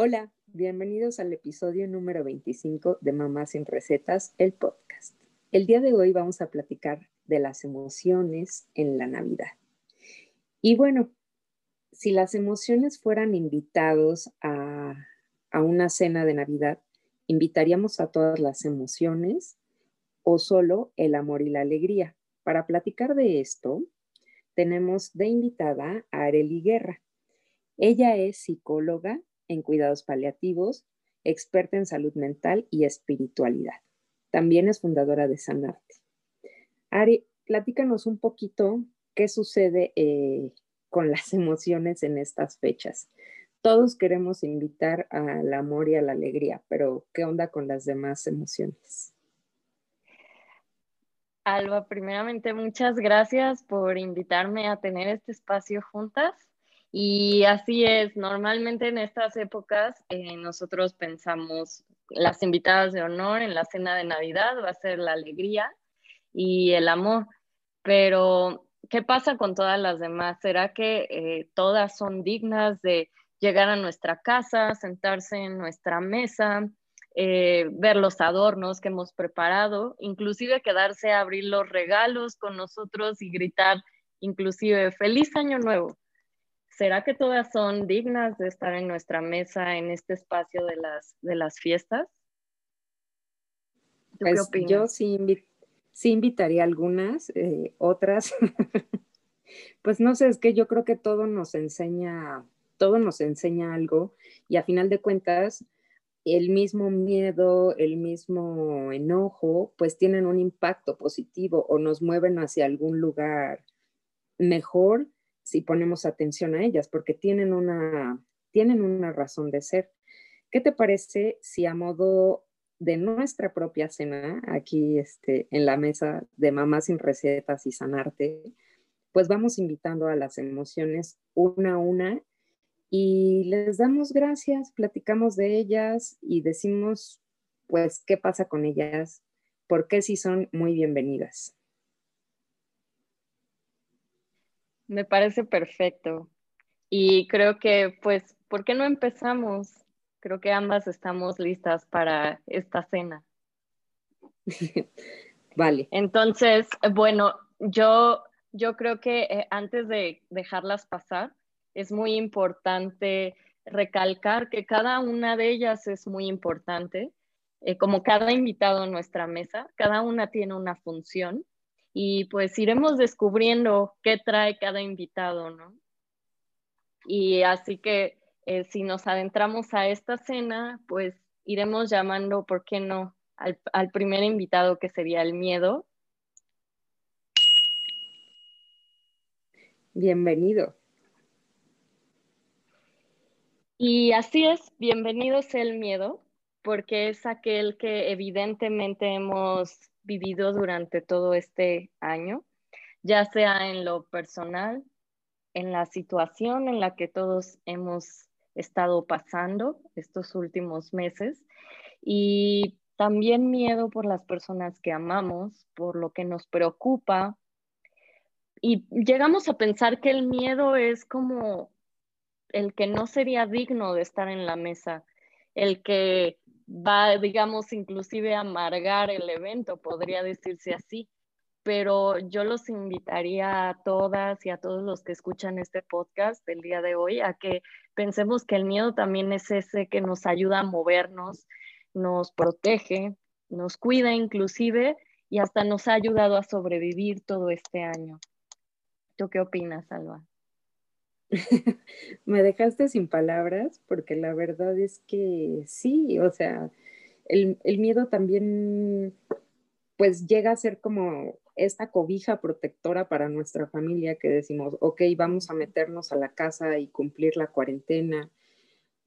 Hola, bienvenidos al episodio número 25 de Mamá sin Recetas, el podcast. El día de hoy vamos a platicar de las emociones en la Navidad. Y bueno, si las emociones fueran invitados a, a una cena de Navidad, ¿invitaríamos a todas las emociones o solo el amor y la alegría? Para platicar de esto, tenemos de invitada a Areli Guerra. Ella es psicóloga en cuidados paliativos, experta en salud mental y espiritualidad. También es fundadora de Sanarte. Ari, platícanos un poquito qué sucede eh, con las emociones en estas fechas. Todos queremos invitar al amor y a la alegría, pero ¿qué onda con las demás emociones? Alba, primeramente muchas gracias por invitarme a tener este espacio juntas. Y así es, normalmente en estas épocas eh, nosotros pensamos las invitadas de honor en la cena de Navidad va a ser la alegría y el amor, pero ¿qué pasa con todas las demás? ¿Será que eh, todas son dignas de llegar a nuestra casa, sentarse en nuestra mesa, eh, ver los adornos que hemos preparado, inclusive quedarse a abrir los regalos con nosotros y gritar inclusive feliz año nuevo? ¿Será que todas son dignas de estar en nuestra mesa en este espacio de las, de las fiestas? Pues yo sí, invitaría algunas, eh, otras, pues no sé, es que yo creo que todo nos enseña, todo nos enseña algo y a final de cuentas, el mismo miedo, el mismo enojo, pues tienen un impacto positivo o nos mueven hacia algún lugar mejor si ponemos atención a ellas, porque tienen una, tienen una razón de ser. ¿Qué te parece si a modo de nuestra propia cena, aquí este, en la mesa de Mamá sin Recetas y Sanarte, pues vamos invitando a las emociones una a una y les damos gracias, platicamos de ellas y decimos, pues, qué pasa con ellas, por qué sí son muy bienvenidas. Me parece perfecto. Y creo que, pues, ¿por qué no empezamos? Creo que ambas estamos listas para esta cena. vale. Entonces, bueno, yo, yo creo que eh, antes de dejarlas pasar, es muy importante recalcar que cada una de ellas es muy importante. Eh, como cada invitado en nuestra mesa, cada una tiene una función y pues iremos descubriendo qué trae cada invitado, ¿no? Y así que eh, si nos adentramos a esta cena, pues iremos llamando, ¿por qué no?, al, al primer invitado que sería el miedo. Bienvenido. Y así es, bienvenido sea el miedo, porque es aquel que evidentemente hemos vivido durante todo este año, ya sea en lo personal, en la situación en la que todos hemos estado pasando estos últimos meses y también miedo por las personas que amamos, por lo que nos preocupa. Y llegamos a pensar que el miedo es como el que no sería digno de estar en la mesa, el que va, digamos, inclusive a amargar el evento, podría decirse así. Pero yo los invitaría a todas y a todos los que escuchan este podcast del día de hoy a que pensemos que el miedo también es ese que nos ayuda a movernos, nos protege, nos cuida inclusive y hasta nos ha ayudado a sobrevivir todo este año. ¿Tú qué opinas, Alba? me dejaste sin palabras porque la verdad es que sí, o sea, el, miedo también pues llega a ser como esta cobija protectora para nuestra familia que decimos, ok, vamos a meternos a la casa y cumplir la cuarentena,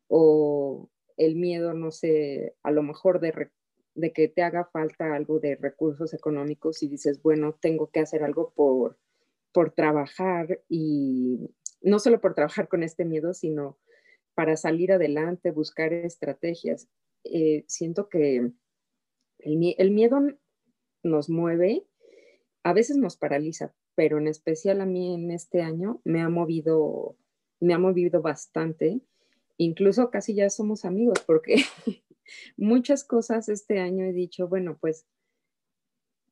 o el miedo, no sé, a lo mejor de, de que te haga falta algo de recursos económicos y dices, bueno, tengo que hacer algo por, por trabajar y no solo por trabajar con este miedo, sino para salir adelante, buscar estrategias. Eh, siento que el, miedo nos mueve, a veces nos paraliza, pero en especial a mí en este año me ha movido, me ha movido bastante incluso casi ya somos amigos porque muchas cosas este año he dicho, bueno, pues,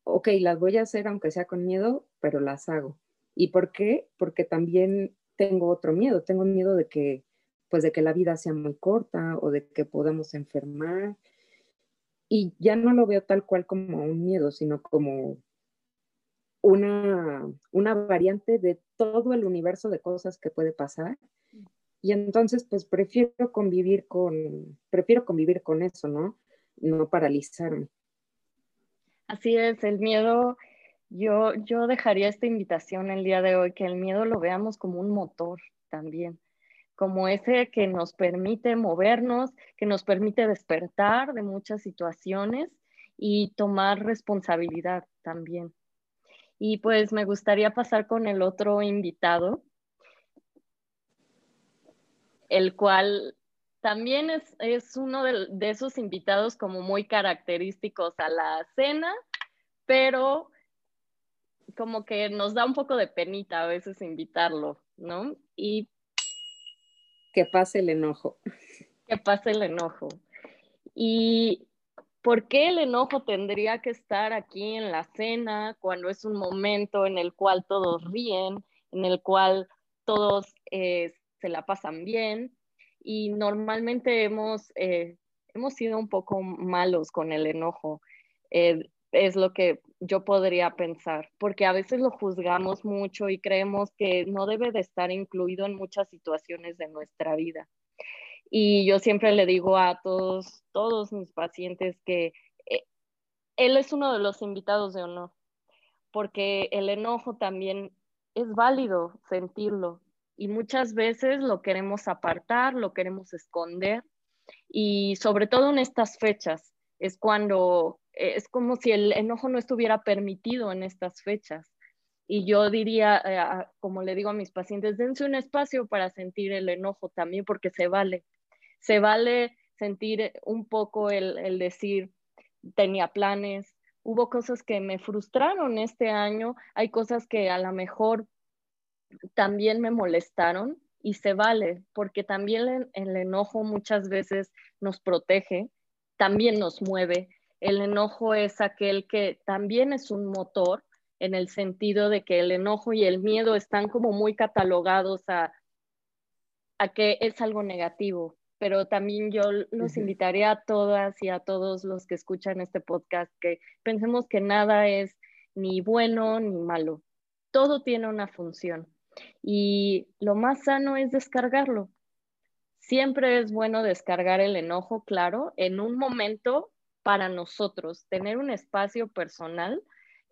ok, las voy a hacer aunque sea con miedo, pero las hago. ¿Y por qué? Porque también tengo otro miedo, tengo miedo de que, pues, de que la vida sea muy corta o de que podamos enfermar. Y ya no lo veo tal cual como un miedo, sino como una, una variante de todo el universo de cosas que puede pasar y entonces, pues prefiero convivir con, prefiero convivir con eso, ¿no? No paralizarme. Así es, el miedo, yo, yo dejaría esta invitación el día de hoy, que el miedo lo veamos como un motor también, como ese que nos permite movernos, que nos permite despertar de muchas situaciones y tomar responsabilidad también. Y pues me gustaría pasar con el otro invitado, el cual también es, uno de, esos invitados como muy característicos a la cena, pero como que nos da un poco de penita a veces invitarlo, ¿no? Y que pase el enojo. Que pase el enojo. Y ¿por qué el enojo tendría que estar aquí en la cena cuando es un momento en el cual todos ríen, en el cual todos eh, se la pasan bien y normalmente hemos, eh, hemos sido un poco malos con el enojo. Eh, es lo que yo podría pensar, porque a veces lo juzgamos mucho y creemos que no debe de estar incluido en muchas situaciones de nuestra vida. Y yo siempre le digo a todos, todos mis pacientes que eh, él es uno de los invitados de honor, porque el enojo también es válido sentirlo, y muchas veces lo queremos apartar, lo queremos esconder y sobre todo en estas fechas es cuando es como si el enojo no estuviera permitido en estas fechas. Y yo diría, eh, como le digo a mis pacientes, dense un espacio para sentir el enojo también porque se vale. Se vale sentir un poco el decir, tenía planes, hubo cosas que me frustraron este año, hay cosas que a lo mejor también me molestaron y se vale, porque también el, enojo muchas veces nos protege, también nos mueve. El enojo es aquel que también es un motor en el sentido de que el enojo y el miedo están como muy catalogados a, a que es algo negativo, pero también yo los invitaría a todas y a todos los que escuchan este podcast que pensemos que nada es ni bueno ni malo, todo tiene una función y lo más sano es descargarlo. Siempre es bueno descargar el enojo, claro, en un momento para nosotros, tener un espacio personal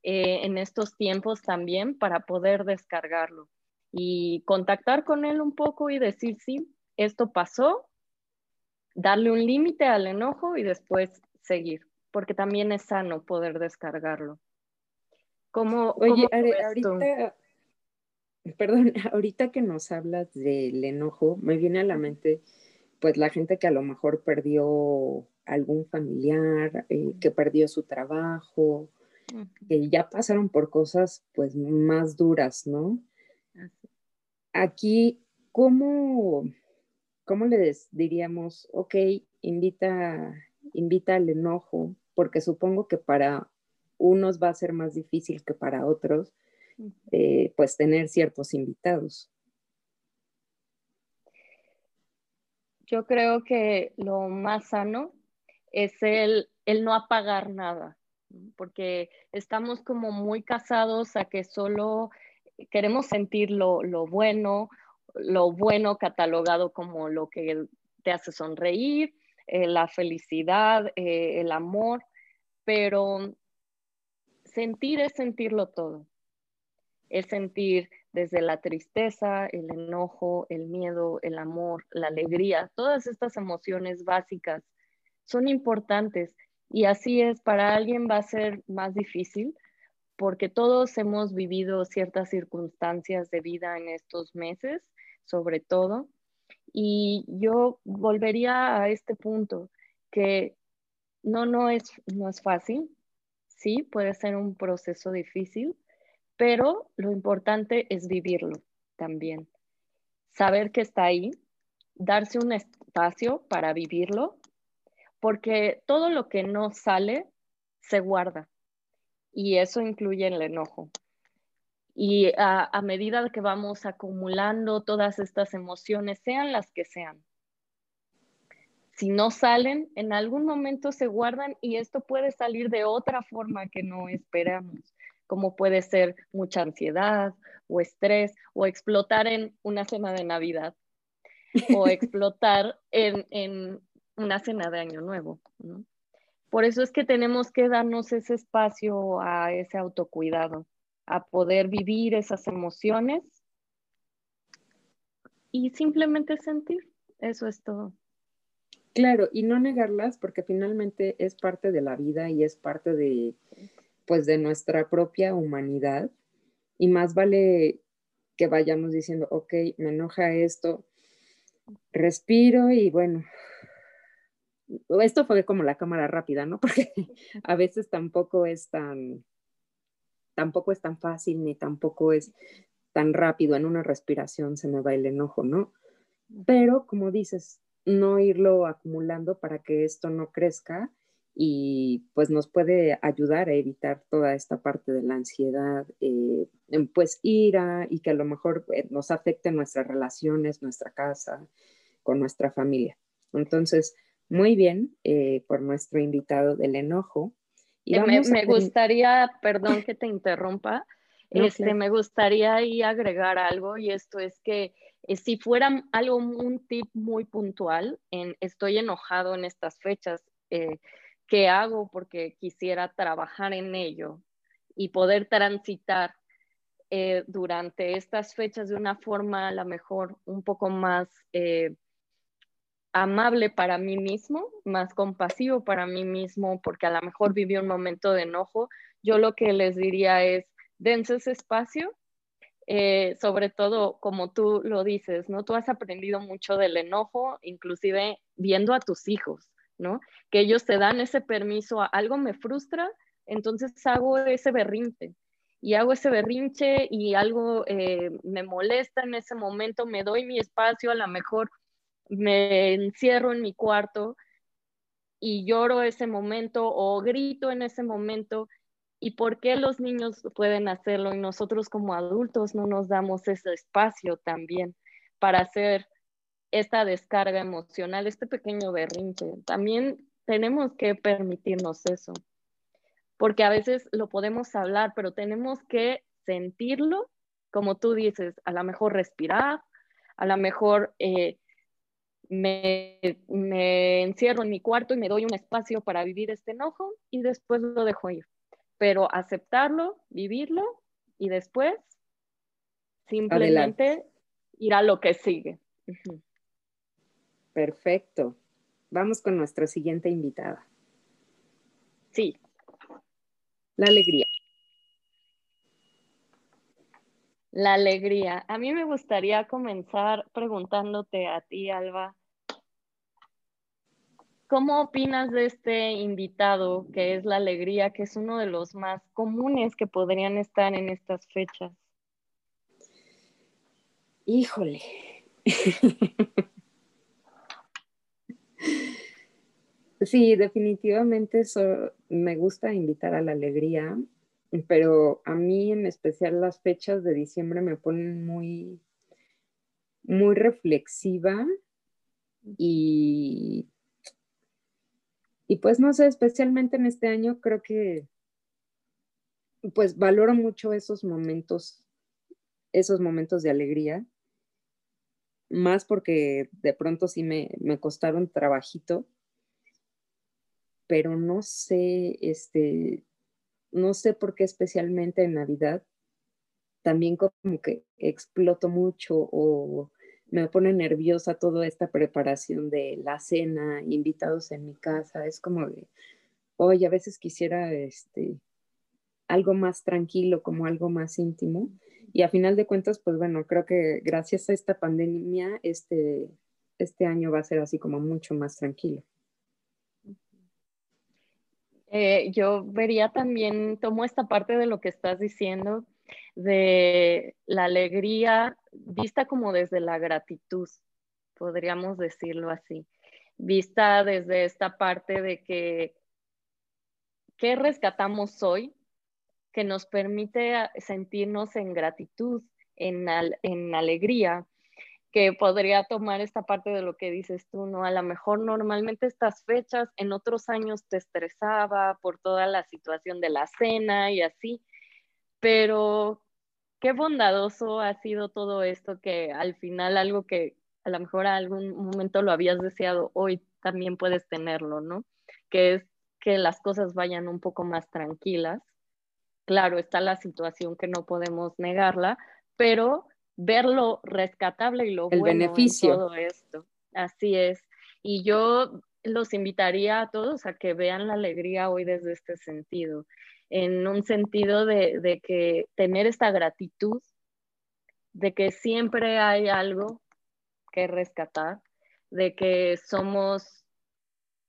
eh, en estos tiempos también para poder descargarlo y contactar con él un poco y decir, sí, esto pasó, darle un límite al enojo y después seguir, porque también es sano poder descargarlo. ¿Cómo, Oye, ahorita, Perdón, ahorita que nos hablas del enojo, me viene a la mente pues la gente que a lo mejor perdió algún familiar, eh, que perdió su trabajo, que ya pasaron por cosas pues más duras, ¿no? Aquí, ¿cómo, cómo les diríamos, ok, invita, invita al enojo, porque supongo que para unos va a ser más difícil que para otros, eh, pues tener ciertos invitados. Yo creo que lo más sano es el, el no apagar nada, porque estamos como muy casados a que solo queremos sentir lo, lo bueno, lo bueno catalogado como lo que te hace sonreír, eh, la felicidad, eh, el amor, pero sentir es sentirlo todo. Es sentir desde la tristeza, el enojo, el miedo, el amor, la alegría, todas estas emociones básicas son importantes y así es, para alguien va a ser más difícil porque todos hemos vivido ciertas circunstancias de vida en estos meses, sobre todo, y yo volvería a este punto que no, no es, no es fácil, sí, puede ser un proceso difícil, pero lo importante es vivirlo también, saber que está ahí darse un espacio para vivirlo, porque todo lo que no sale se guarda y eso incluye el enojo. Y a, medida que vamos acumulando todas estas emociones, sean las que sean, si no salen, en algún momento se guardan y esto puede salir de otra forma que no esperamos, como puede ser mucha ansiedad o estrés o explotar en una cena de Navidad o explotar en, una cena de Año Nuevo. Por eso es que tenemos que darnos ese espacio a ese autocuidado, a poder vivir esas emociones y simplemente sentir. Eso es todo. Claro, y no negarlas porque finalmente es parte de la vida y es parte de, pues, de nuestra propia humanidad. Y más vale que vayamos diciendo, ok, me enoja esto, respiro y bueno, esto fue como la cámara rápida, ¿no? Porque a veces tampoco es tan, tampoco es tan fácil ni tampoco es tan rápido. En una respiración se me va el enojo, ¿no? Pero como dices, no irlo acumulando para que esto no crezca y pues nos puede ayudar a evitar toda esta parte de la ansiedad, eh, pues ira y que a lo mejor eh, nos afecte nuestras relaciones, nuestra casa, con nuestra familia. Entonces, muy bien eh, por nuestro invitado del enojo. Y me, gustaría, perdón que te interrumpa, este, me gustaría ahí agregar algo y esto es que si fuera algo, un tip muy puntual, en estoy enojado en estas fechas, ¿qué hago? Porque quisiera trabajar en ello y poder transitar eh, durante estas fechas de una forma a lo mejor un poco más eh, amable para mí mismo, más compasivo para mí mismo, porque a lo mejor viví un momento de enojo, yo lo que les diría es, dense ese espacio, eh, sobre todo como tú lo dices, ¿no? Tú has aprendido mucho del enojo, inclusive viendo a tus hijos. ¿no? Que ellos te dan ese permiso, a algo me frustra, entonces hago ese berrinche y hago ese berrinche y algo eh, me molesta en ese momento, me doy mi espacio, a lo mejor me encierro en mi cuarto y lloro ese momento o grito en ese momento. ¿Y por qué los niños pueden hacerlo y nosotros como adultos no nos damos ese espacio también para hacer esta descarga emocional, este pequeño berrinche. También tenemos que permitirnos eso, porque a veces lo podemos hablar, pero tenemos que sentirlo, como tú dices, a lo mejor respirar, a lo mejor eh, me, me encierro en mi cuarto y me doy un espacio para vivir este enojo y después lo dejo ir. Pero aceptarlo, vivirlo y después simplemente ir a lo que sigue. Perfecto. Vamos con nuestra siguiente invitada. Sí. La alegría. La alegría. A mí me gustaría comenzar preguntándote a ti, Alba, ¿cómo opinas de este invitado que es la alegría, que es uno de los más comunes que podrían estar en estas fechas? Híjole. Sí, definitivamente me gusta invitar a la alegría, pero a mí en especial las fechas de diciembre me ponen muy, muy reflexiva y, y pues no sé, especialmente en este año creo que pues valoro mucho esos momentos, esos momentos de alegría, más porque de pronto sí me, me costaron trabajito pero no sé, este, no sé por qué especialmente en Navidad también como que exploto mucho o me pone nerviosa toda esta preparación de la cena, invitados en mi casa, es como de, hoy a veces quisiera este, algo más tranquilo, como algo más íntimo. Y a final de cuentas, pues bueno, creo que gracias a esta pandemia, este, este año va a ser así como mucho más tranquilo. Eh, yo vería también, tomo esta parte de lo que estás diciendo, de la alegría vista como desde la gratitud, podríamos decirlo así, vista desde esta parte de que, ¿qué rescatamos hoy? que nos permite sentirnos en gratitud, en, en alegría, que podría tomar esta parte de lo que dices tú, ¿no? A lo mejor normalmente estas fechas en otros años te estresaba por toda la situación de la cena y así, pero qué bondadoso ha sido todo esto que al final algo que a lo mejor a algún momento lo habías deseado, hoy también puedes tenerlo, ¿no? Que es que las cosas vayan un poco más tranquilas. Claro, está la situación que no podemos negarla, pero ver lo rescatable y lo El bueno beneficio. en todo esto. Así es. Y yo los invitaría a todos a que vean la alegría hoy desde este sentido, en un sentido de, de que tener esta gratitud, de que siempre hay algo que rescatar, de que somos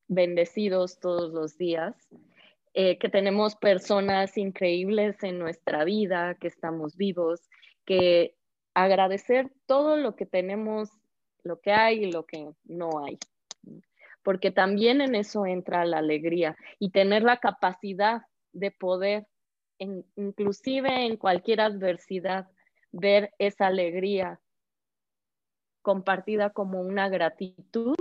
bendecidos todos los días, eh, que tenemos personas increíbles en nuestra vida, que estamos vivos, que agradecer todo lo que tenemos, lo que hay y lo que no hay. Porque también en eso entra la alegría y tener la capacidad de poder, inclusive en cualquier adversidad, ver esa alegría compartida como una gratitud,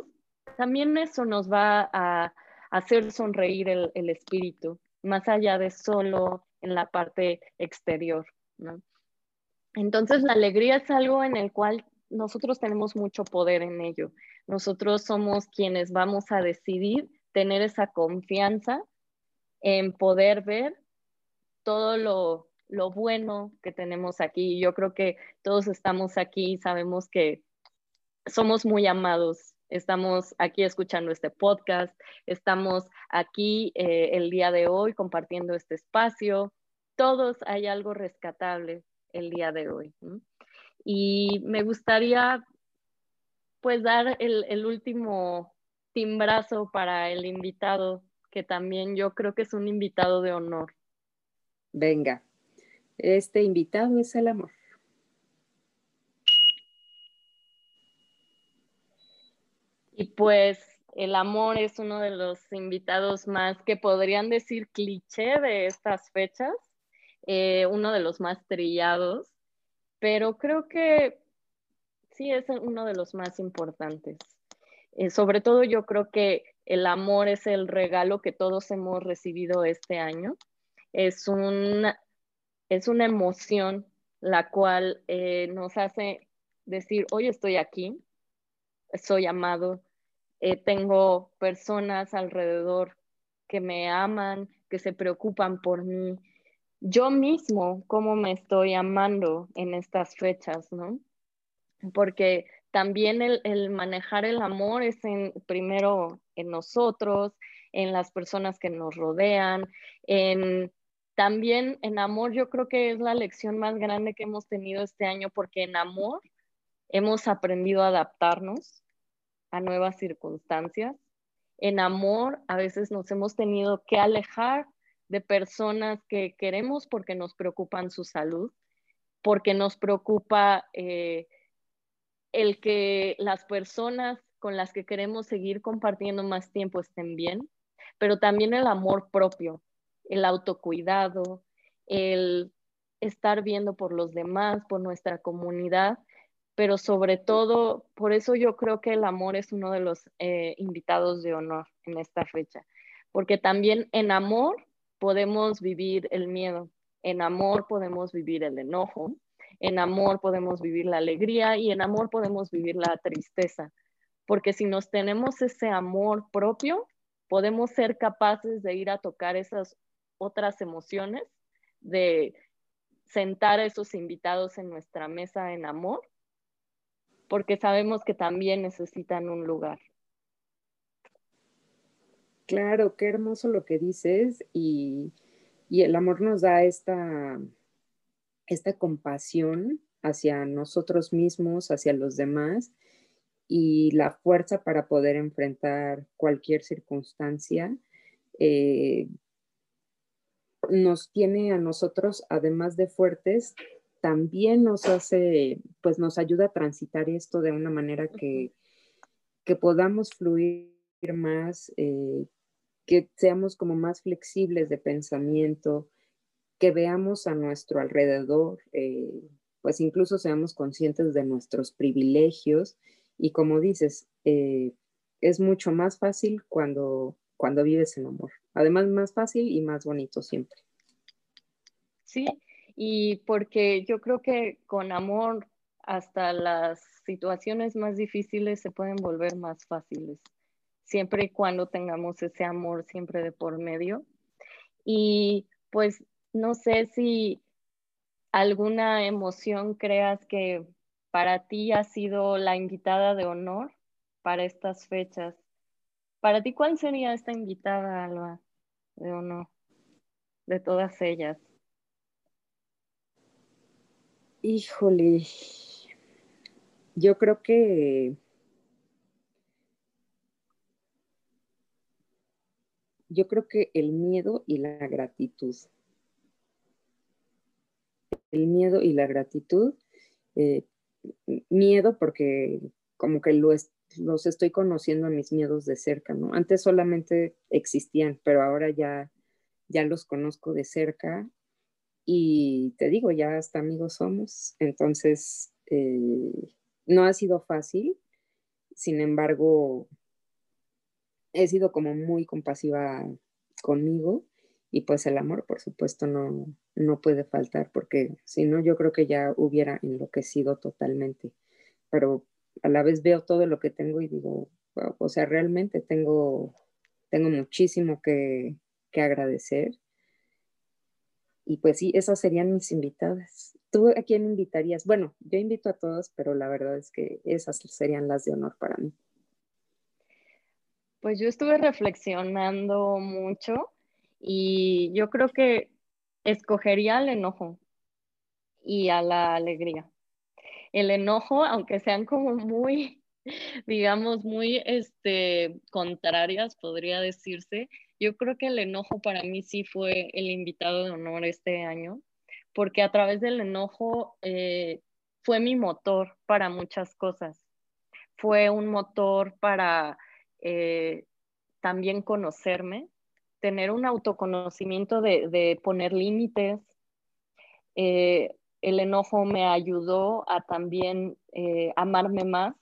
también eso nos va a hacer sonreír el, espíritu, más allá de solo en la parte exterior. Entonces, la alegría es algo en el cual nosotros tenemos mucho poder en ello. Nosotros somos quienes vamos a decidir tener esa confianza en poder ver todo lo, lo bueno que tenemos aquí. Yo creo que todos estamos aquí y sabemos que somos muy amados. Estamos aquí escuchando este podcast, estamos aquí eh, el día de hoy compartiendo este espacio. Todos hay algo rescatable el día de hoy. Y me gustaría pues dar el, el, último timbrazo para el invitado, que también yo creo que es un invitado de honor. Venga, este invitado es el amor. Y pues el amor es uno de los invitados más que podrían decir cliché de estas fechas, eh, uno de los más trillados, pero creo que sí es uno de los más importantes. Eh, sobre todo yo creo que el amor es el regalo que todos hemos recibido este año. Es una, es una emoción la cual eh, nos hace decir, hoy estoy aquí, soy amado, eh, tengo personas alrededor que me aman, que se preocupan por mí. Yo mismo, cómo me estoy amando en estas fechas, ¿no? Porque también el, el manejar el amor es en, primero en nosotros, en las personas que nos rodean, en también en amor yo creo que es la lección más grande que hemos tenido este año porque en amor hemos aprendido a adaptarnos a nuevas circunstancias. En amor a veces nos hemos tenido que alejar de personas que queremos porque nos preocupan su salud, porque nos preocupa eh, el que las personas con las que queremos seguir compartiendo más tiempo estén bien, pero también el amor propio, el autocuidado, el estar viendo por los demás, por nuestra comunidad, pero sobre todo, por eso yo creo que el amor es uno de los eh, invitados de honor en esta fecha, porque también en amor podemos vivir el miedo, en amor podemos vivir el enojo, en amor podemos vivir la alegría y en amor podemos vivir la tristeza, porque si nos tenemos ese amor propio, podemos ser capaces de ir a tocar esas otras emociones, de sentar a esos invitados en nuestra mesa en amor, porque sabemos que también necesitan un lugar. Claro, qué hermoso lo que dices y, y el amor nos da esta, esta compasión hacia nosotros mismos, hacia los demás y la fuerza para poder enfrentar cualquier circunstancia. Eh, nos tiene a nosotros, además de fuertes, también nos hace, pues nos ayuda a transitar esto de una manera que, que podamos fluir más, eh, que seamos como más flexibles de pensamiento, que veamos a nuestro alrededor, eh, pues incluso seamos conscientes de nuestros privilegios y como dices, eh, es mucho más fácil cuando, cuando vives en amor. Además, más fácil y más bonito siempre. Sí, y porque yo creo que con amor hasta las situaciones más difíciles se pueden volver más fáciles, siempre y cuando tengamos ese amor siempre de por medio. Y pues no sé si alguna emoción creas que para ti ha sido la invitada de honor para estas fechas. Para ti, ¿cuál sería esta invitada, Alba, de honor, de todas ellas? Híjole, yo creo que yo creo que el miedo y la gratitud. El miedo y la gratitud. Eh, miedo porque como que lo los estoy conociendo a mis miedos de cerca, ¿no? Antes solamente existían, pero ahora ya, ya los conozco de cerca y te digo, ya hasta amigos somos. Entonces, eh, no ha sido fácil, sin embargo, he sido como muy compasiva conmigo y pues el amor, por supuesto, no, no puede faltar porque si no, yo creo que ya hubiera enloquecido totalmente. Pero a la vez veo todo lo que tengo y digo, o sea, realmente tengo, tengo muchísimo que, que agradecer y pues sí, esas serían mis invitadas. ¿Tú a quién invitarías? Bueno, yo invito a todos, pero la verdad es que esas serían las de honor para mí. Pues yo estuve reflexionando mucho y yo creo que escogería el enojo y a la alegría. El enojo, aunque sean como muy, digamos, muy este, contrarias, podría decirse, yo creo que el enojo para mí sí fue el invitado de honor este año, porque a través del enojo eh, fue mi motor para muchas cosas. Fue un motor para eh, también conocerme, tener un autoconocimiento de, poner límites. Eh, el enojo me ayudó a también amarme más.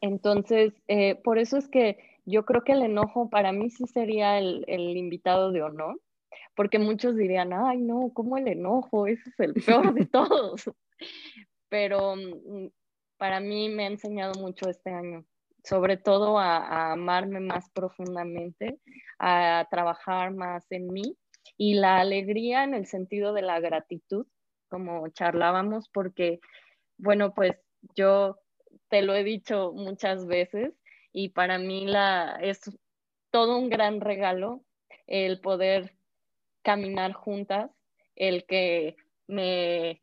Entonces, por eso es que yo creo que el enojo para mí sí sería el, invitado de honor, porque muchos dirían, ay, no, ¿cómo el enojo? Ese es el peor de todos. Pero mm, para mí me ha enseñado mucho este año, sobre todo a, amarme más profundamente, a trabajar más en mí y la alegría en el sentido de la gratitud, como charlábamos, porque, bueno, pues yo te lo he dicho muchas veces, y para mí la, es todo un gran regalo el poder caminar juntas, el que me,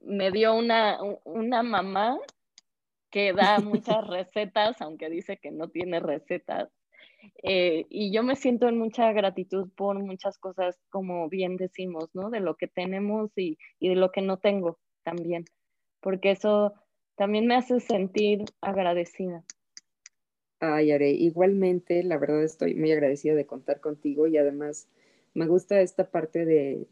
me dio una, una mamá que da muchas recetas, aunque dice que no tiene recetas. Eh, y yo me siento en mucha gratitud por muchas cosas, como bien decimos, ¿no? De lo que tenemos y, y de lo que no tengo también, porque eso también me hace sentir agradecida. Ay, Are, igualmente, la verdad estoy muy agradecida de contar contigo y además me gusta esta parte de,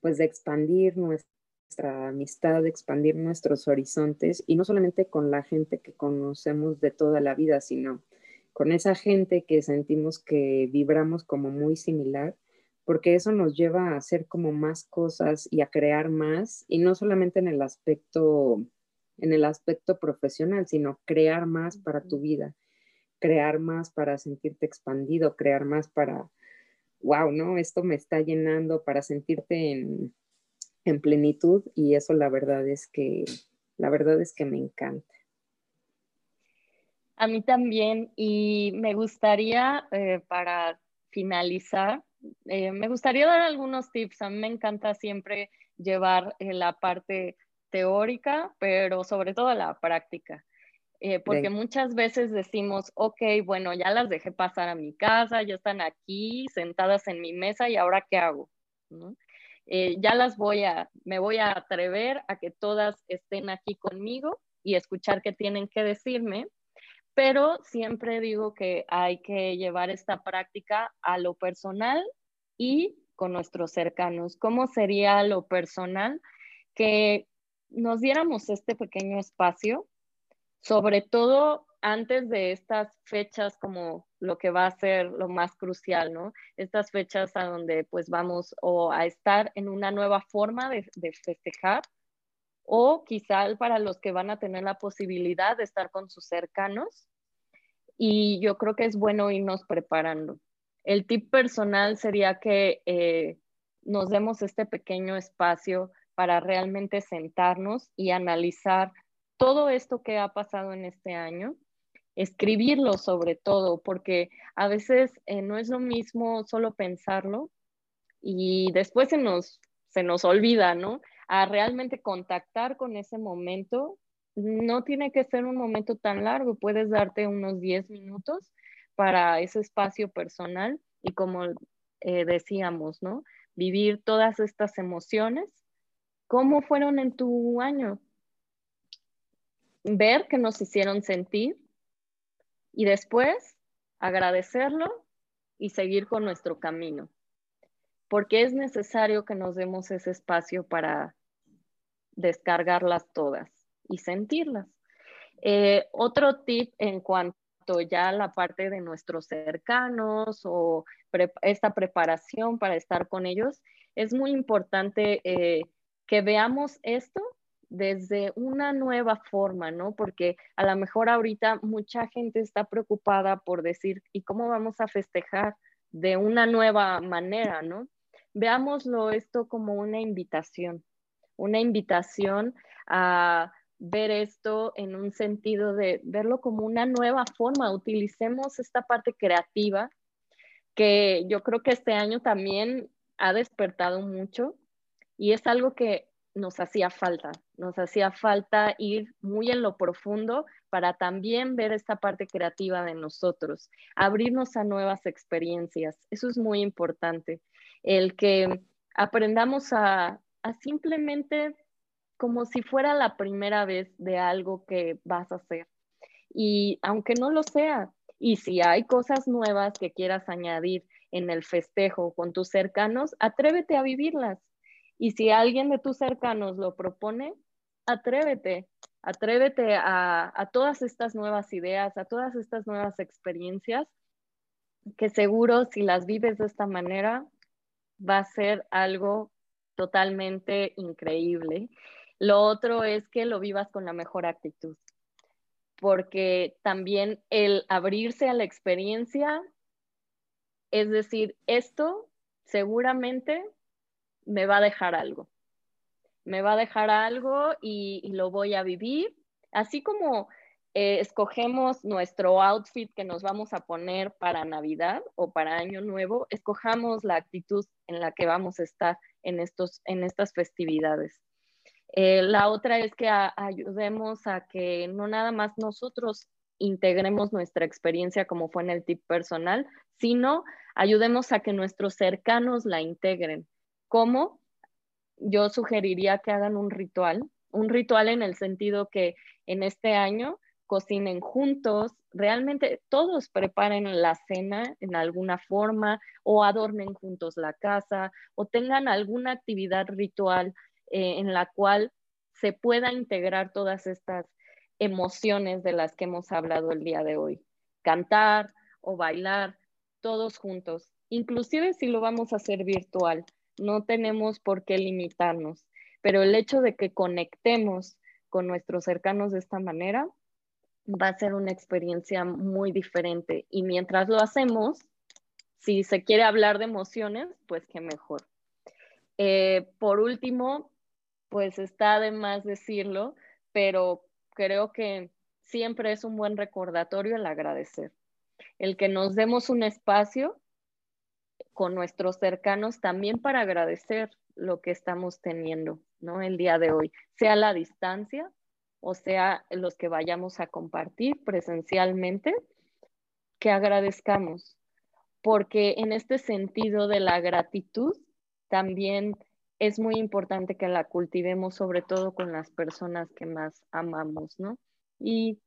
pues, de expandir nuestra amistad, de expandir nuestros horizontes y no solamente con la gente que conocemos de toda la vida, sino con esa gente que sentimos que vibramos como muy similar, porque eso nos lleva a hacer como más cosas y a crear más, y no solamente en el aspecto, en el aspecto profesional, sino crear más para tu vida crear más para sentirte expandido, crear más para, wow, ¿no? Esto me está llenando para sentirte en, plenitud y eso la verdad es que, la verdad es que me encanta. A mí también y me gustaría, eh, para finalizar, eh, me gustaría dar algunos tips. A mí me encanta siempre llevar eh, la parte teórica, pero sobre todo la práctica. Eh, porque muchas veces decimos, ok, bueno, ya las dejé pasar a mi casa, ya están aquí sentadas en mi mesa y ahora qué hago. Eh, ya las voy a, me voy a atrever a que todas estén aquí conmigo y escuchar qué tienen que decirme, pero siempre digo que hay que llevar esta práctica a lo personal y con nuestros cercanos. ¿Cómo sería lo personal? Que nos diéramos este pequeño espacio, sobre todo antes de estas fechas como lo que va a ser lo más crucial, ¿no? Estas fechas a donde pues vamos o a estar en una nueva forma de, festejar o quizá para los que van a tener la posibilidad de estar con sus cercanos. Y yo creo que es bueno irnos preparando. El tip personal sería que eh, nos demos este pequeño espacio para realmente sentarnos y analizar todo esto que ha pasado en este año, escribirlo sobre todo, porque a veces eh, no es lo mismo solo pensarlo y después se nos, se nos olvida, ¿no? a realmente contactar con ese momento. No tiene que ser un momento tan largo, puedes darte unos 10 minutos para ese espacio personal y como eh, decíamos, ¿no? Vivir todas estas emociones. ¿Cómo fueron en tu año? Ver qué nos hicieron sentir y después agradecerlo y seguir con nuestro camino porque es necesario que nos demos ese espacio para descargarlas todas y sentirlas. Eh, otro tip en cuanto ya a la parte de nuestros cercanos o esta preparación para estar con ellos, es muy importante eh, que veamos esto desde una nueva forma, ¿no? Porque a lo mejor ahorita mucha gente está preocupada por decir, ¿y cómo vamos a festejar de una nueva manera, ¿no? Veámoslo esto como una invitación, una invitación a ver esto en un sentido de verlo como una nueva forma. Utilicemos esta parte creativa que yo creo que este año también ha despertado mucho y es algo que nos hacía falta, nos hacía falta ir muy en lo profundo para también ver esta parte creativa de nosotros, abrirnos a nuevas experiencias. Eso es muy importante el que aprendamos a, simplemente como si fuera la primera vez de algo que vas a hacer. Y aunque no lo sea, y si hay cosas nuevas que quieras añadir en el festejo con tus cercanos, atrévete a vivirlas. Y si alguien de tus cercanos lo propone, atrévete, atrévete a, a todas estas nuevas ideas, a todas estas nuevas experiencias, que seguro si las vives de esta manera, va a ser algo totalmente increíble. Lo otro es que lo vivas con la mejor actitud, porque también el abrirse a la experiencia, es decir, esto seguramente me va a dejar algo. Me va a dejar algo y, lo voy a vivir, así como eh, escogemos nuestro outfit que nos vamos a poner para Navidad o para Año Nuevo, escojamos la actitud en la que vamos a estar en, estos, en estas festividades. Eh, la otra es que ayudemos a que no nada más nosotros integremos nuestra experiencia como fue en el tip personal, sino ayudemos a que nuestros cercanos la integren. ¿Cómo? Yo sugeriría que hagan un ritual, un ritual en el sentido que en este año cocinen juntos, realmente todos preparen la cena en alguna forma o adornen juntos la casa o tengan alguna actividad ritual eh, en la cual se pueda integrar todas estas emociones de las que hemos hablado el día de hoy. Cantar o bailar, todos juntos, inclusive si lo vamos a hacer virtual, no tenemos por qué limitarnos, pero el hecho de que conectemos con nuestros cercanos de esta manera va a ser una experiencia muy diferente. Y mientras lo hacemos, si se quiere hablar de emociones, pues qué mejor. Eh, por último, pues está de más decirlo, pero creo que siempre es un buen recordatorio el agradecer. El que nos demos un espacio con nuestros cercanos también para agradecer lo que estamos teniendo, ¿no? El día de hoy, sea la distancia o sea, los que vayamos a compartir presencialmente, que agradezcamos, porque en este sentido de la gratitud también es muy importante que la cultivemos sobre todo con las personas que más amamos, ¿no? Y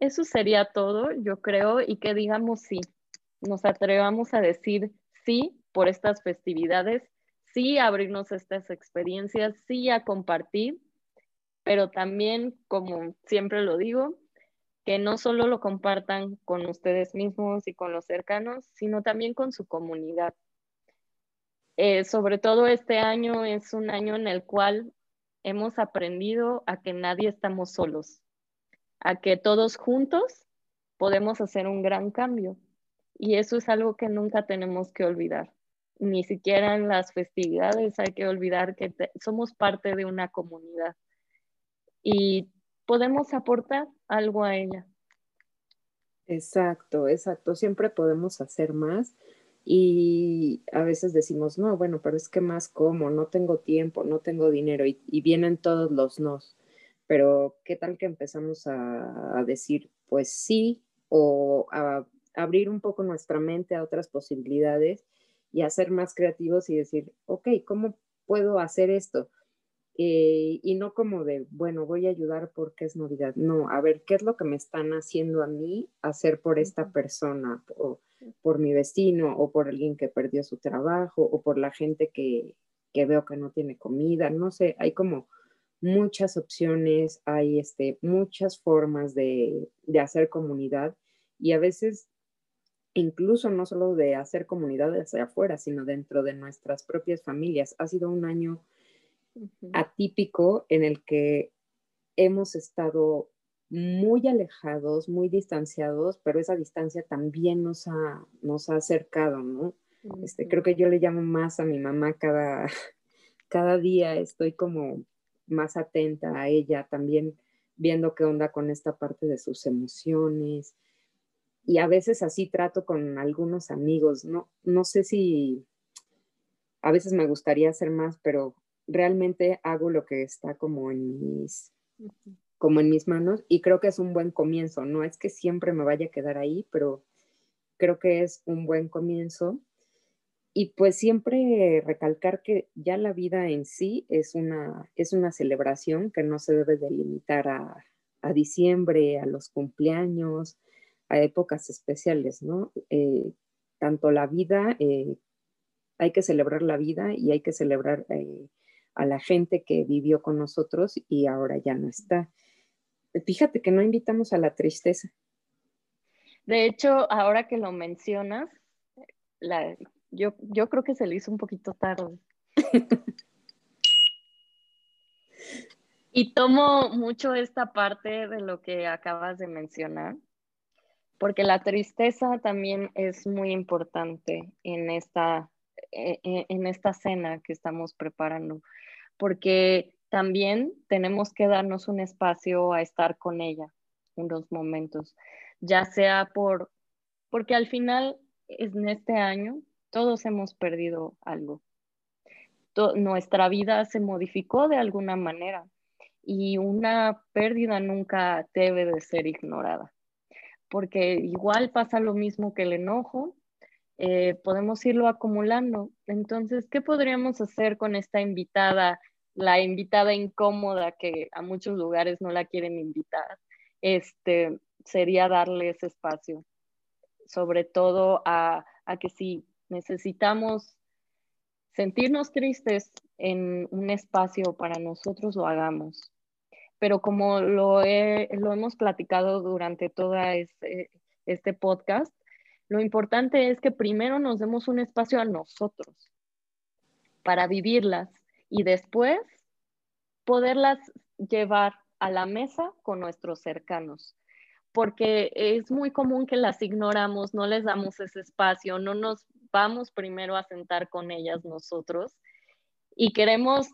eso sería todo, yo creo, y que digamos sí, nos atrevamos a decir sí por estas festividades, sí abrirnos estas experiencias, sí a compartir, pero también, como siempre lo digo, que no solo lo compartan con ustedes mismos y con los cercanos, sino también con su comunidad. Eh, sobre todo este año es un año en el cual hemos aprendido a que nadie estamos solos, a que todos juntos podemos hacer un gran cambio. Y eso es algo que nunca tenemos que olvidar. Ni siquiera en las festividades hay que olvidar que somos parte de una comunidad y podemos aportar algo a ella. Exacto, exacto. Siempre podemos hacer más y a veces decimos, no, bueno, pero es que más como, no tengo tiempo, no tengo dinero y, vienen todos los nos. Pero ¿qué tal que empezamos a, a decir, pues sí, o a abrir un poco nuestra mente a otras posibilidades y a ser más creativos y decir, ok, ¿cómo puedo hacer esto? Eh, y no como de, bueno, voy a ayudar porque es Navidad. No, a ver, ¿qué es lo que me están haciendo a mí hacer por esta persona, o por mi vecino, o por alguien que perdió su trabajo, o por la gente que, que veo que no tiene comida? No sé, hay como muchas opciones, hay este, muchas formas de, de hacer comunidad y a veces incluso no solo de hacer comunidad hacia afuera, sino dentro de nuestras propias familias. Ha sido un año atípico en el que hemos estado muy alejados, muy distanciados, pero esa distancia también nos ha, nos ha acercado, ¿no? este, creo que yo le llamo más a mi mamá cada, cada día, estoy como más atenta a ella, también viendo qué onda con esta parte de sus emociones. Y a veces así trato con algunos amigos, no, no sé si a veces me gustaría hacer más, pero realmente hago lo que está como en mis, como en mis manos y creo que es un buen comienzo. No es que siempre me vaya a quedar ahí, pero creo que es un buen comienzo. Y pues siempre recalcar que ya la vida en sí es una, es una celebración que no se debe delimitar a, a diciembre, a los cumpleaños, a épocas especiales, ¿no? Eh, tanto la vida, eh, hay que celebrar la vida y hay que celebrar eh, a la gente que vivió con nosotros y ahora ya no está. Fíjate que no invitamos a la tristeza. De hecho, ahora que lo mencionas, yo, yo creo que se le hizo un poquito tarde. y tomo mucho esta parte de lo que acabas de mencionar, porque la tristeza también es muy importante en esta, e, e, en esta cena que estamos preparando porque también tenemos que darnos un espacio a estar con ella unos momentos, ya sea por, porque al final en este año todos hemos perdido algo. nuestra vida se modificó de alguna manera y una pérdida nunca debe de ser ignorada, porque igual pasa lo mismo que el enojo, eh, podemos irlo acumulando. Entonces, ¿qué podríamos hacer con esta invitada, la invitada incómoda que a muchos lugares no la quieren invitar? Este, sería darle ese espacio, sobre todo a, que si necesitamos sentirnos tristes en un espacio para nosotros, lo hagamos. Pero como lo, lo hemos platicado durante todo este, este podcast, lo importante es que primero nos demos un espacio a nosotros para vivirlas y después poderlas llevar a la mesa con nuestros cercanos, porque es muy común que las ignoramos, no les damos ese espacio, no nos vamos primero a sentar con ellas nosotros y queremos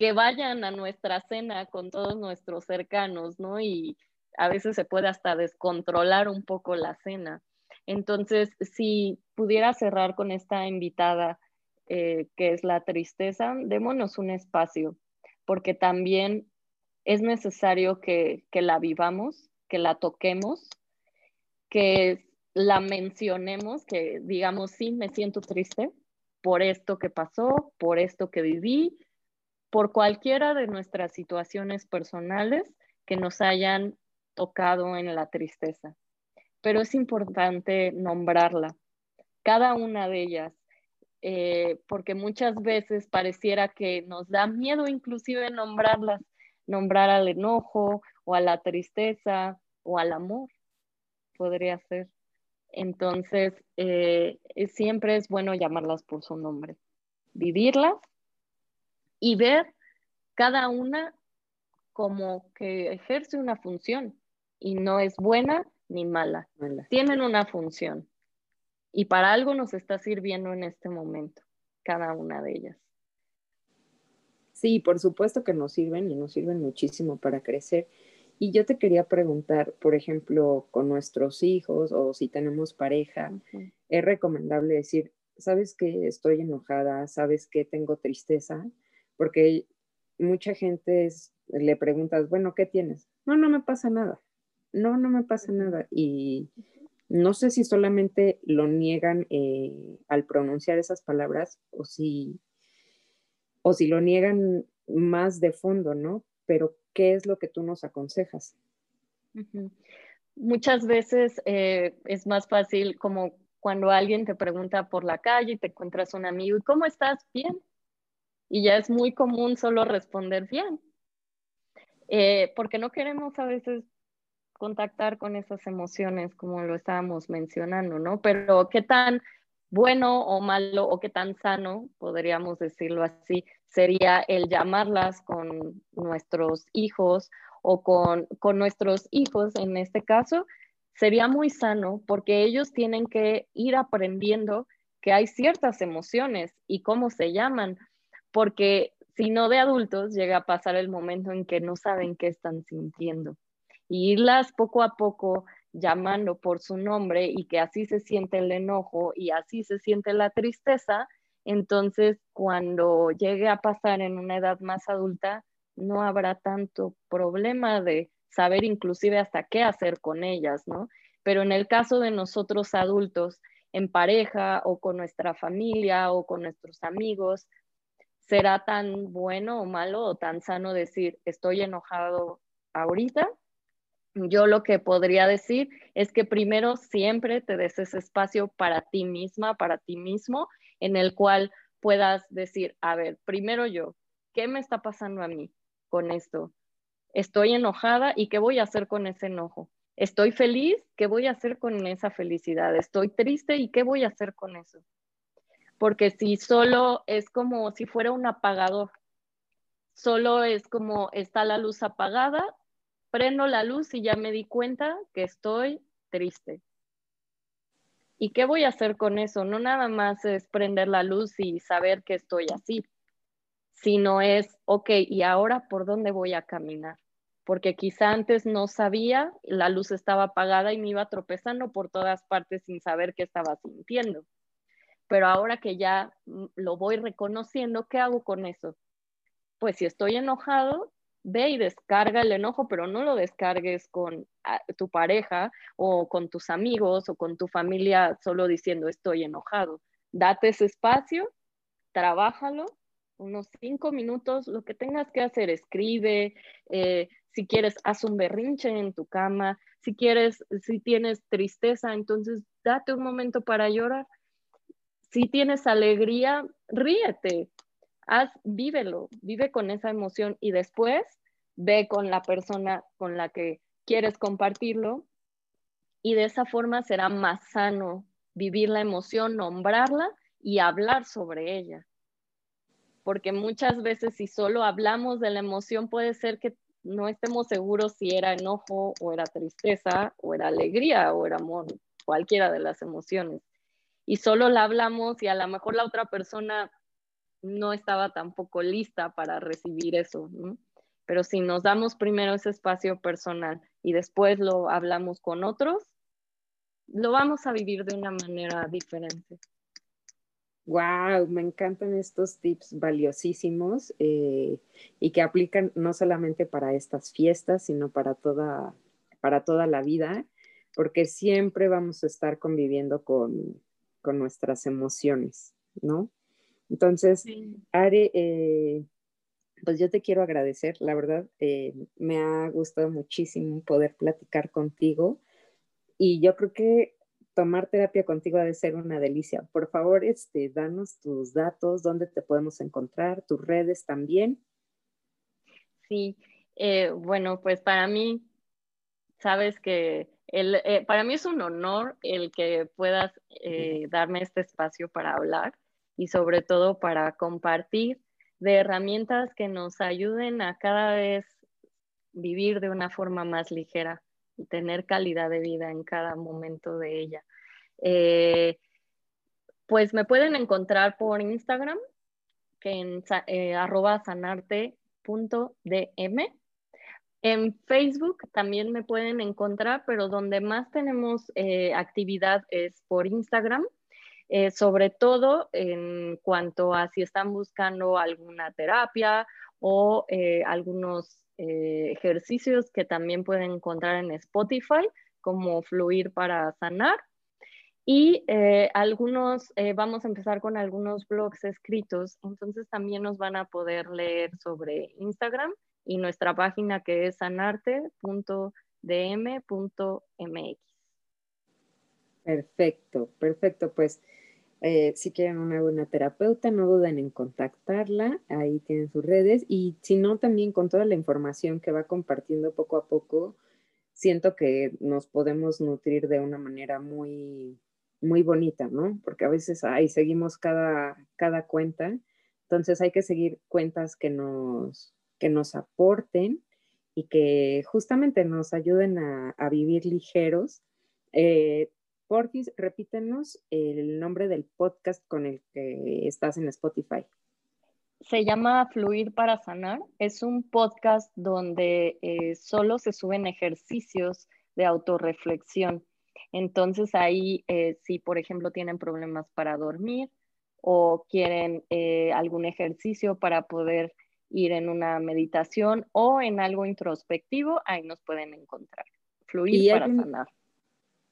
que vayan a nuestra cena con todos nuestros cercanos, ¿no? Y a veces se puede hasta descontrolar un poco la cena. Entonces, si pudiera cerrar con esta invitada, eh, que es la tristeza, démonos un espacio, porque también es necesario que, que la vivamos, que la toquemos, que la mencionemos, que digamos, sí, me siento triste por esto que pasó, por esto que viví, por cualquiera de nuestras situaciones personales que nos hayan tocado en la tristeza, pero es importante nombrarla, cada una de ellas, eh, porque muchas veces pareciera que nos da miedo inclusive nombrarlas, nombrar al enojo o a la tristeza o al amor, podría ser. Entonces, eh, siempre es bueno llamarlas por su nombre, vivirlas y ver cada una como que ejerce una función y no es buena ni mala. Tienen una función y para algo nos está sirviendo en este momento, cada una de ellas. Sí, por supuesto que nos sirven y nos sirven muchísimo para crecer. Y yo te quería preguntar, por ejemplo, con nuestros hijos o si tenemos pareja, es recomendable decir, ¿sabes que estoy enojada? ¿Sabes que tengo tristeza? Porque mucha gente le preguntas, bueno, ¿qué tienes? No, no me pasa nada. No, no me pasa nada. Y no sé si solamente lo niegan eh, al pronunciar esas palabras o si o si lo niegan más de fondo, ¿no? Pero, ¿qué es lo que tú nos aconsejas? Muchas veces eh, es más fácil como cuando alguien te pregunta por la calle y te encuentras un amigo, ¿y cómo estás? Bien. Y ya es muy común solo responder bien. Eh, porque no queremos a veces contactar con esas emociones como lo estábamos mencionando, ¿no? Pero qué tan bueno o malo o qué tan sano, podríamos decirlo así, sería el llamarlas con nuestros hijos o con, con nuestros hijos en este caso, sería muy sano porque ellos tienen que ir aprendiendo que hay ciertas emociones y cómo se llaman, porque si no de adultos llega a pasar el momento en que no saben qué están sintiendo. Y irlas poco a poco llamando por su nombre y que así se siente el enojo y así se siente la tristeza, entonces cuando llegue a pasar en una edad más adulta, no habrá tanto problema de saber inclusive hasta qué hacer con ellas, ¿no? Pero en el caso de nosotros adultos, en pareja o con nuestra familia o con nuestros amigos, será tan bueno o malo o tan sano decir, estoy enojado ahorita yo lo que podría decir es que primero siempre te des ese espacio para ti misma, para ti mismo, en el cual puedas decir, a ver, primero yo, ¿qué me está pasando a mí con esto? Estoy enojada y ¿qué voy a hacer con ese enojo? Estoy feliz, ¿qué voy a hacer con esa felicidad? Estoy triste y ¿qué voy a hacer con eso? Porque si solo es como si fuera un apagador, solo es como está la luz apagada, prendo la luz y ya me di cuenta que estoy triste. ¿Y qué voy a hacer con eso? No nada más es prender la luz y saber que estoy así, sino es, ok, ¿y ahora por dónde voy a caminar? Porque quizá antes no sabía, la luz estaba apagada y me iba tropezando por todas partes sin saber qué estaba sintiendo. Pero ahora que ya lo voy reconociendo, ¿qué hago con eso? Pues si estoy enojado, ve y descarga el enojo, pero no lo descargues con ah, tu pareja o con tus amigos o con tu familia solo diciendo estoy enojado. Date ese espacio, trabájalo, unos cinco minutos, lo que tengas que hacer, escribe, eh, si quieres, haz un berrinche en tu cama, si quieres, si tienes tristeza, entonces date un momento para llorar. Si tienes alegría, ríete, haz, vívelo, vive con esa emoción y después ve con la persona con la que quieres compartirlo y de esa forma será más sano vivir la emoción, nombrarla y hablar sobre ella. Porque muchas veces si solo hablamos de la emoción puede ser que no estemos seguros si era enojo o era tristeza o era alegría o era amor, cualquiera de las emociones. Y solo la hablamos y a lo mejor la otra persona no estaba tampoco lista para recibir eso, Pero si nos damos primero ese espacio personal y después lo hablamos con otros, lo vamos a vivir de una manera diferente. Wow, me encantan estos tips valiosísimos eh, y que aplican no solamente para estas fiestas, sino para toda, para toda la vida, porque siempre vamos a estar conviviendo con, con nuestras emociones, ¿no? Entonces, Are, eh, pues yo te quiero agradecer, la verdad, eh, me ha gustado muchísimo poder platicar contigo y yo creo que tomar terapia contigo ha de ser una delicia. Por favor, este, danos tus datos, dónde te podemos encontrar, tus redes también. Sí, eh, bueno, pues para mí, sabes que eh, para mí es un honor el que puedas darme este espacio para hablar y sobre todo para compartir de herramientas que nos ayuden a cada vez vivir de una forma más ligera y tener calidad de vida en cada momento de ella. Eh, pues me pueden encontrar por Instagram, que en eh, sanarte.dm. En Facebook también me pueden encontrar, pero donde más tenemos eh, actividad es por Instagram eh, sobre todo en cuanto a si están buscando alguna terapia o eh, algunos ejercicios que también pueden encontrar en Spotify, como Fluir para Sanar. Y algunos, vamos a empezar con algunos blogs escritos, entonces también nos van a poder leer sobre Instagram y nuestra página que es sanarte.dm.mx. Perfecto, perfecto. Pues eh, si quieren una buena terapeuta, no duden en contactarla, ahí tienen sus redes y si no, también con toda la información que va compartiendo poco a poco, siento que nos podemos nutrir de una manera muy, muy bonita, ¿no? Porque a veces ahí seguimos cada, cada cuenta, entonces hay que seguir cuentas que nos, que nos aporten y que justamente nos ayuden a, vivir ligeros. Eh, Porfis, repítenos el nombre del podcast con el que estás en Spotify. Se llama Fluir para Sanar. Es un podcast donde eh, solo se suben ejercicios de autorreflexión. Entonces ahí, eh, si por ejemplo tienen problemas para dormir o quieren eh, algún ejercicio para poder ir en una meditación o en algo introspectivo, ahí nos pueden encontrar. Fluir para sanar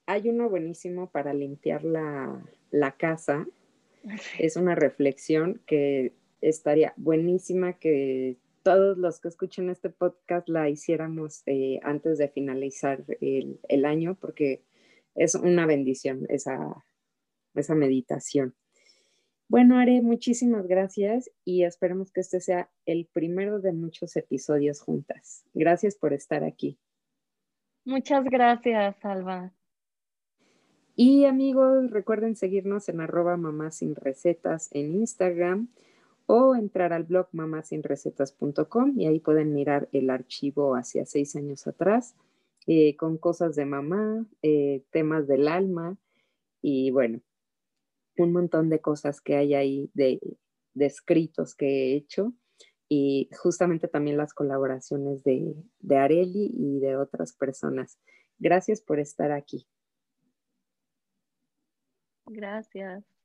hay uno buenísimo para limpiar la, casa. Es una reflexión que estaría buenísima que todos los que escuchen este podcast la hiciéramos eh, antes de finalizar el, año, porque es una bendición esa, esa meditación. Bueno, Are, muchísimas gracias y esperemos que este sea el primero de muchos episodios juntas. Gracias por estar aquí. Muchas gracias, Alba. Y amigos, recuerden seguirnos en arroba mamás sin recetas en Instagram o entrar al blog mamasinrecetas.com y ahí pueden mirar el archivo hacia seis años atrás eh, con cosas de mamá, eh, temas del alma y bueno, un montón de cosas que hay ahí de, escritos que he hecho y justamente también las colaboraciones de, de Areli y de otras personas. Gracias por estar aquí. Gracias.